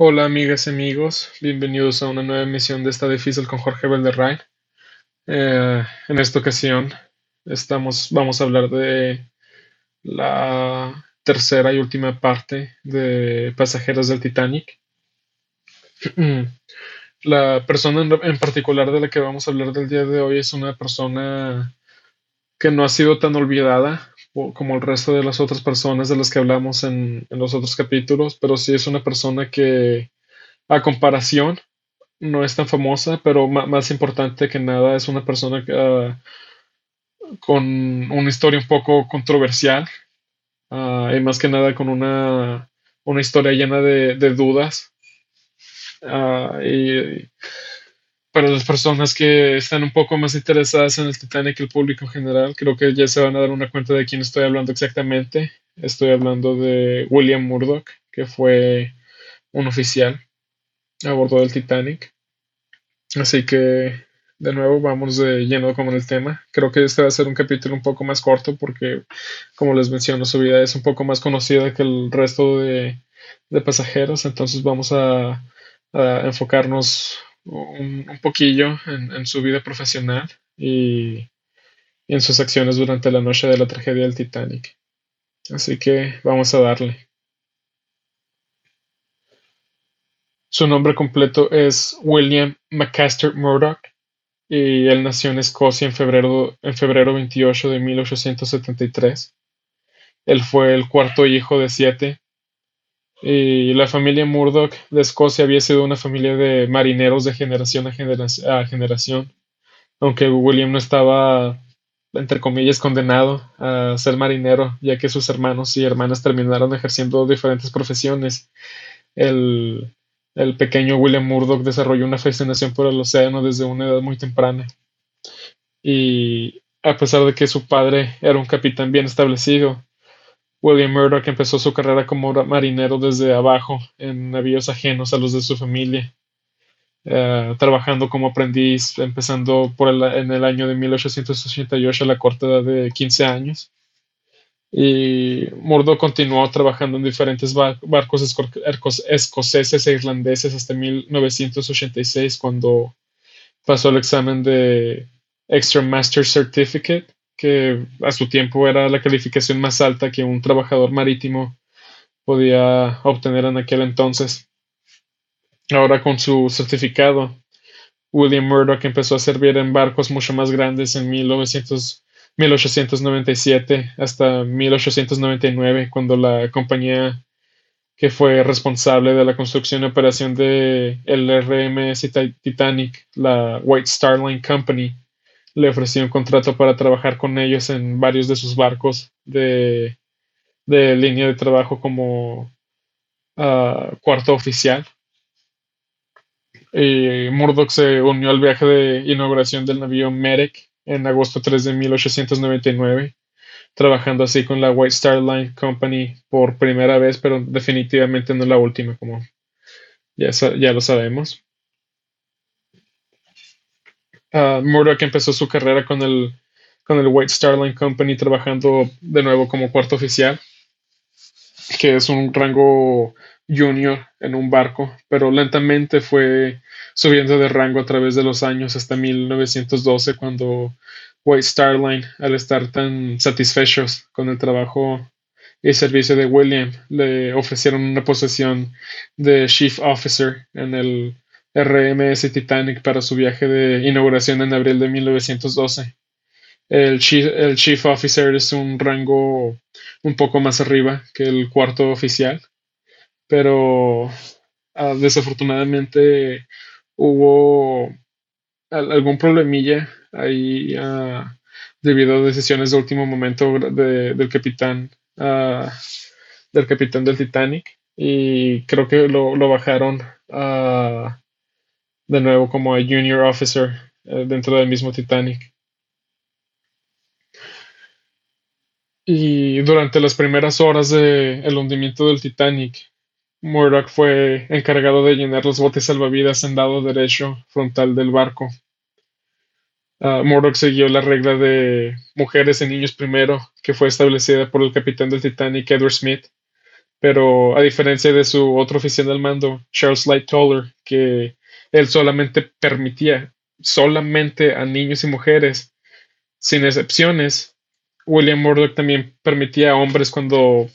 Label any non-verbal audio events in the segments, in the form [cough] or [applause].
Hola amigas y amigos, bienvenidos a una nueva emisión de esta difícil con Jorge Valderrey. Eh, en esta ocasión estamos, vamos a hablar de la tercera y última parte de Pasajeros del Titanic. [clears throat] La persona en particular de la que vamos a hablar del día de hoy es una persona que no ha sido tan olvidada como el resto de las otras personas de las que hablamos en, los otros capítulos, pero sí es una persona que, a comparación, no es tan famosa, pero más importante que nada es una persona ah, con una historia un poco controversial ah, y más que nada con una, una historia llena de, dudas. Uh, y, para las personas que están un poco más interesadas en el Titanic, el público en general, creo que ya se van a dar una cuenta de quién estoy hablando exactamente. Estoy hablando de William Murdoch, que fue un oficial a bordo del Titanic. Así que, de nuevo, vamos de lleno con el tema. Creo que este va a ser un capítulo un poco más corto porque, como les menciono, su vida es un poco más conocida que el resto de, pasajeros. Entonces vamos a enfocarnos un, poquillo en, su vida profesional y, en sus acciones durante la noche de la tragedia del Titanic. Así que vamos a darle. Su nombre completo es William McCaster Murdoch y él nació en Escocia en febrero, en febrero 28 de 1873. Él fue el cuarto hijo de siete y la familia Murdoch de Escocia había sido una familia de marineros de generación a, generación, aunque William no estaba, entre comillas, condenado a ser marinero, ya que sus hermanos y hermanas terminaron ejerciendo diferentes profesiones. El, el pequeño William Murdoch desarrolló una fascinación por el océano desde una edad muy temprana. Y a pesar de que su padre era un capitán bien establecido, William Murdoch empezó su carrera como marinero desde abajo en navíos ajenos a los de su familia, eh, trabajando como aprendiz, empezando por en el año de 1888 a la corta edad de 15 años. Y Murdoch continuó trabajando en diferentes barcos escoceses e irlandeses hasta 1986, cuando pasó el examen de Extra Master Certificate que a su tiempo era la calificación más alta que un trabajador marítimo podía obtener en aquel entonces. Ahora con su certificado, William Murdoch empezó a servir en barcos mucho más grandes en 1897 hasta 1899, cuando la compañía que fue responsable de la construcción y operación de el RMS Titanic, la White Star Line Company, le ofreció un contrato para trabajar con ellos en varios de sus barcos de, línea de trabajo como ah, cuarto oficial. Y Murdoch se unió al viaje de inauguración del navío Merrick en agosto 3 de 1899, trabajando así con la White Star Line Company por primera vez, pero definitivamente no la última, como ya, ya lo sabemos. Uh, Murdoch empezó su carrera con el, con el White Star Line Company trabajando de nuevo como cuarto oficial, que es un rango junior en un barco, pero lentamente fue subiendo de rango a través de los años hasta 1912 cuando White Star Line, al estar tan satisfechos con el trabajo y servicio de William, le ofrecieron una posición de Chief Officer en el RMS Titanic para su viaje de inauguración en abril de 1912. El chief, Officer es un rango un poco más arriba que el cuarto oficial, pero ah, desafortunadamente hubo algún problemilla ahí ah, debido a decisiones de último momento del capitán ah, del capitán del Titanic y creo que lo, lo bajaron a de nuevo como a junior officer eh, dentro del mismo Titanic. Y durante las primeras horas del hundimiento del Titanic, Murdoch fue encargado de llenar los botes salvavidas en lado derecho frontal del barco. Uh, Murdoch siguió la regla de mujeres y niños primero, que fue establecida por el capitán del Titanic, Edward Smith, Pero a diferencia de su otro oficial del mando, Charles Light Toller, que él solamente permitía solamente a niños y mujeres, sin excepciones, William Murdoch también permitía a hombres cuando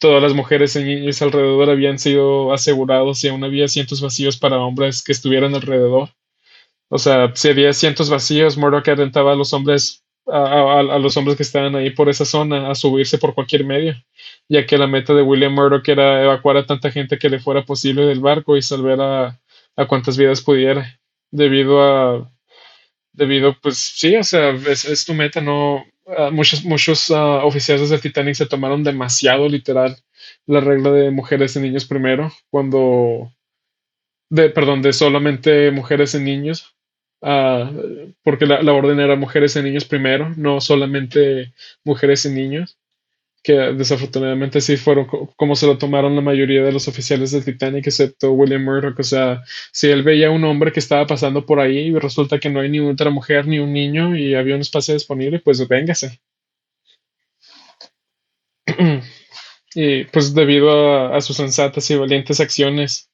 todas las mujeres y niños alrededor habían sido asegurados y aún había cientos vacíos para hombres que estuvieran alrededor. O sea, si había cientos vacíos, Murdoch alentaba a los hombres a, los hombres que estaban ahí por esa zona a subirse por cualquier medio, ya que la meta de William Murdoch era evacuar a tanta gente que le fuera posible del barco y salvar a, a cuantas vidas pudiera, debido a, debido, pues sí, o sea, es, tu meta, no, ah, muchos, muchos ah, oficiales del Titanic se tomaron demasiado literal la regla de mujeres y niños primero, cuando, de, perdón, de solamente mujeres y niños, Ah, porque la, orden era mujeres y niños primero, no solamente mujeres y niños, que desafortunadamente sí fueron como se lo tomaron la mayoría de los oficiales del Titanic, excepto William Murdoch. O sea, si él veía a un hombre que estaba pasando por ahí y resulta que no hay ni otra mujer ni un niño y había un espacio disponible, pues véngase. [clears throat] y pues debido a sus sensatas y valientes acciones,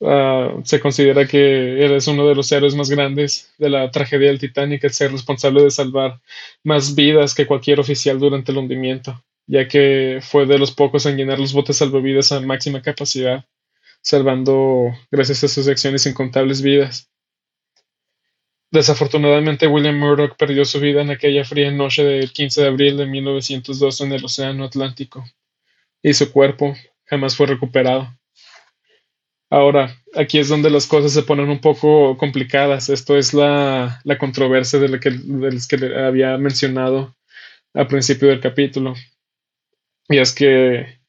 Ah, se considera que él es uno de los héroes más grandes de la tragedia del Titanic, el ser responsable de salvar más vidas que cualquier oficial durante el hundimiento, ya que fue de los pocos en llenar los botes salvavidas a máxima capacidad, salvando, gracias a sus acciones, incontables vidas. Desafortunadamente, William Murdoch perdió su vida en aquella fría noche del 15 de abril de 1902 en el Océano Atlántico, y su cuerpo jamás fue recuperado. Ahora, aquí es donde las cosas se ponen un poco complicadas. Esto es la, controversia de la que, que le había mencionado al principio del capítulo. Y es que,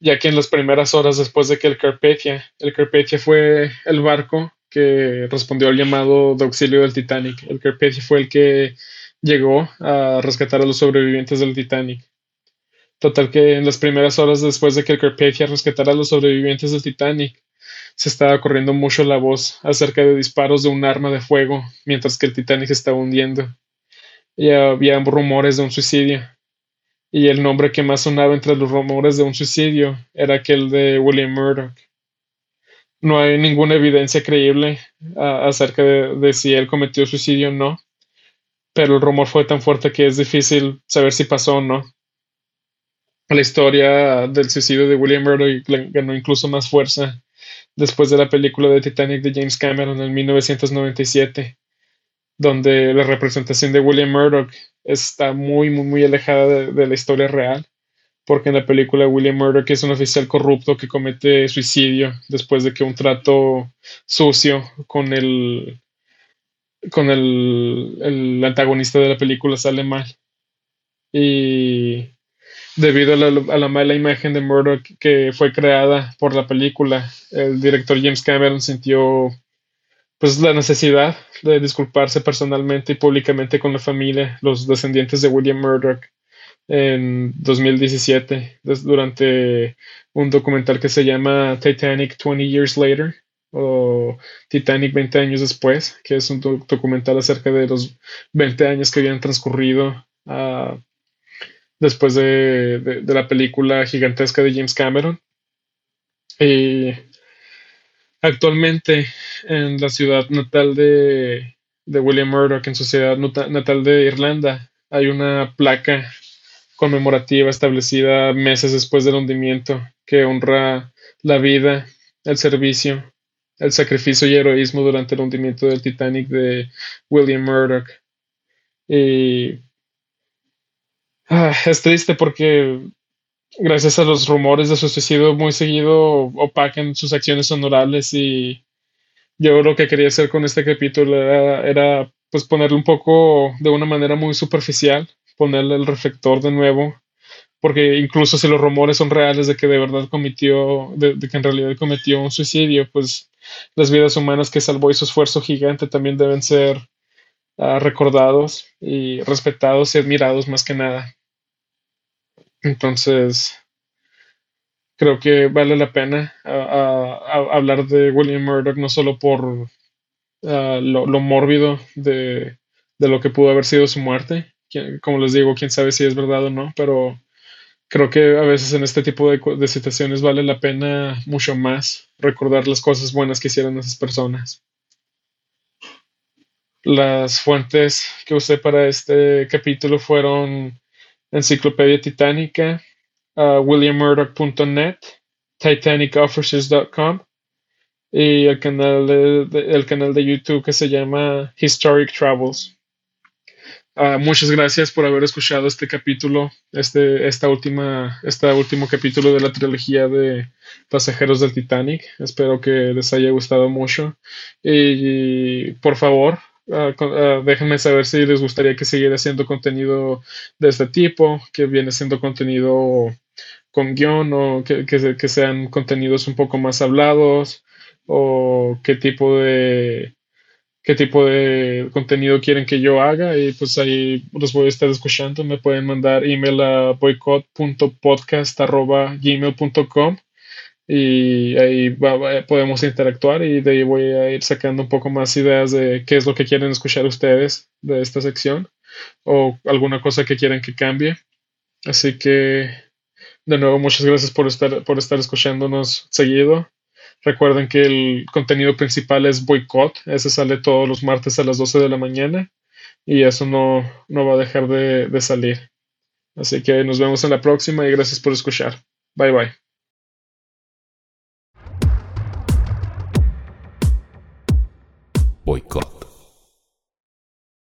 ya que en las primeras horas después de que el Carpathia, el Carpathia fue el barco que respondió al llamado de auxilio del Titanic. El Carpathia fue el que llegó a rescatar a los sobrevivientes del Titanic. Total que en las primeras horas después de que el Carpathia rescatara a los sobrevivientes del Titanic, se estaba corriendo mucho la voz acerca de disparos de un arma de fuego mientras que el Titanic estaba hundiendo. Y había rumores de un suicidio. Y el nombre que más sonaba entre los rumores de un suicidio era aquel de William Murdoch. No hay ninguna evidencia creíble acerca de, de si él cometió suicidio o no, pero el rumor fue tan fuerte que es difícil saber si pasó o no la historia del suicidio de William Murdoch ganó incluso más fuerza después de la película de Titanic de James Cameron en 1997, donde la representación de William Murdoch está muy, muy, muy alejada de, la historia real, porque en la película William Murdoch es un oficial corrupto que comete suicidio después de que un trato sucio con el con el, el antagonista de la película sale mal. Y debido a la, mala imagen de Murdoch que fue creada por la película. El director James Cameron sintió pues la necesidad de disculparse personalmente y públicamente con la familia, los descendientes de William Murdoch en 2017 durante un documental que se llama Titanic 20 Years Later o Titanic 20 años después, que es un documental acerca de los 20 años que habían transcurrido a después de, la película gigantesca de James Cameron. Y actualmente en la ciudad natal de, William Murdoch, en su ciudad natal de Irlanda, hay una placa conmemorativa establecida meses después del hundimiento que honra la vida, el servicio, el sacrificio y heroísmo durante el hundimiento del Titanic de William Murdoch. Y Ah, es triste porque gracias a los rumores de su suicidio muy seguido opacan sus acciones honorables y yo lo que quería hacer con este capítulo era, pues ponerle un poco de una manera muy superficial, ponerle el reflector de nuevo, porque incluso si los rumores son reales de que de verdad cometió, de, que en realidad cometió un suicidio, pues las vidas humanas que salvó y su esfuerzo gigante también deben ser ah, recordados y respetados y admirados más que nada. Entonces, creo que vale la pena hablar de William Murdoch no solo por lo, mórbido de, lo que pudo haber sido su muerte, como les digo, quién sabe si es verdad o no, pero creo que a veces en este tipo de, situaciones vale la pena mucho más recordar las cosas buenas que hicieron esas personas. Las fuentes que usé para este capítulo fueron Enciclopedia Titánica, uh, williammurdoch.net, titanicofficers.com y el canal el canal de YouTube que se llama Historic Travels. Ah, muchas gracias por haber escuchado este capítulo, este, esta última, este último capítulo de la trilogía de Pasajeros del Titanic. Espero que les haya gustado mucho. Y, por favor, ah, ah, déjenme saber si les gustaría que siguiera haciendo contenido de este tipo, que viene siendo contenido con guion o que, que sean contenidos un poco más hablados o qué tipo de qué tipo de contenido quieren que yo haga y pues ahí los voy a estar escuchando. Me pueden mandar email a boycott.podcast.gmail.com y ahí podemos interactuar y de ahí voy a ir sacando un poco más ideas de qué es lo que quieren escuchar ustedes de esta sección o alguna cosa que quieren que cambie. Así que de nuevo muchas gracias por estar por estar escuchándonos seguido. Recuerden que el contenido principal es Boycott. Ese sale todos los martes a las 12 de la mañana. Y eso no, no va a dejar de, de salir. Así que nos vemos en la próxima y gracias por escuchar. Bye bye. おいっ子。